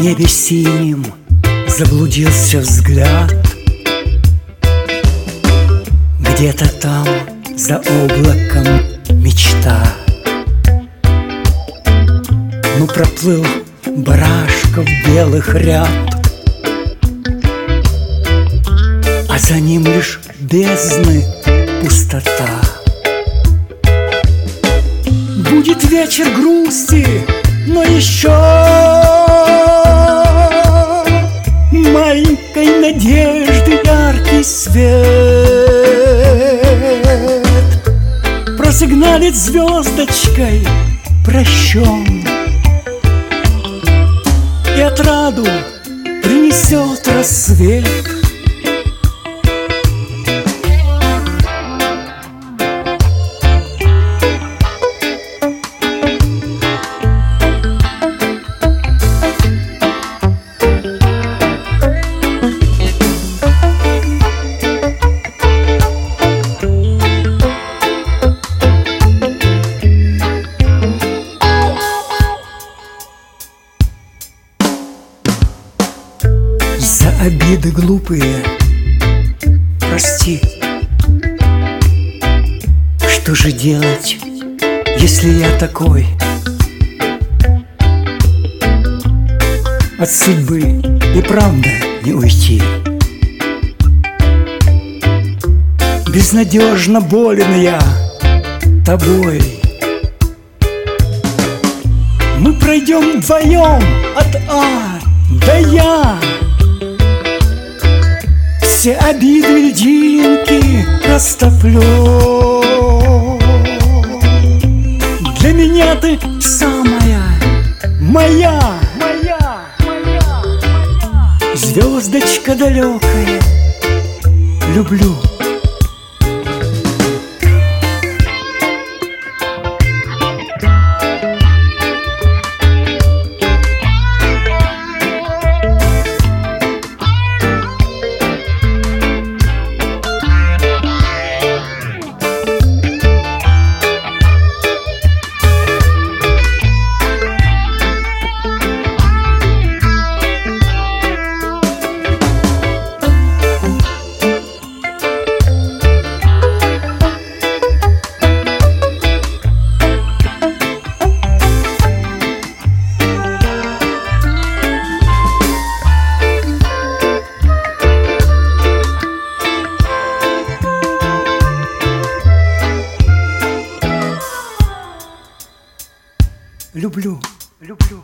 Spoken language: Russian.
небе синим заблудился взгляд. Где-то там за облаком мечта. Ну проплыл барашков белых ряд. А за ним лишь бездны пустота. Будет вечер грусти, но еще Маленькой надежды яркий свет Просигналит звездочкой прощен И отраду принесет рассвет Обиды глупые. Прости. Что же делать, если я такой? От судьбы и правда не уйти. Безнадежно болен я тобой. Мы пройдем вдвоем от А все обиды льдинки растоплю Для меня ты самая моя, моя, моя, Звездочка далекая, люблю Люблю, люблю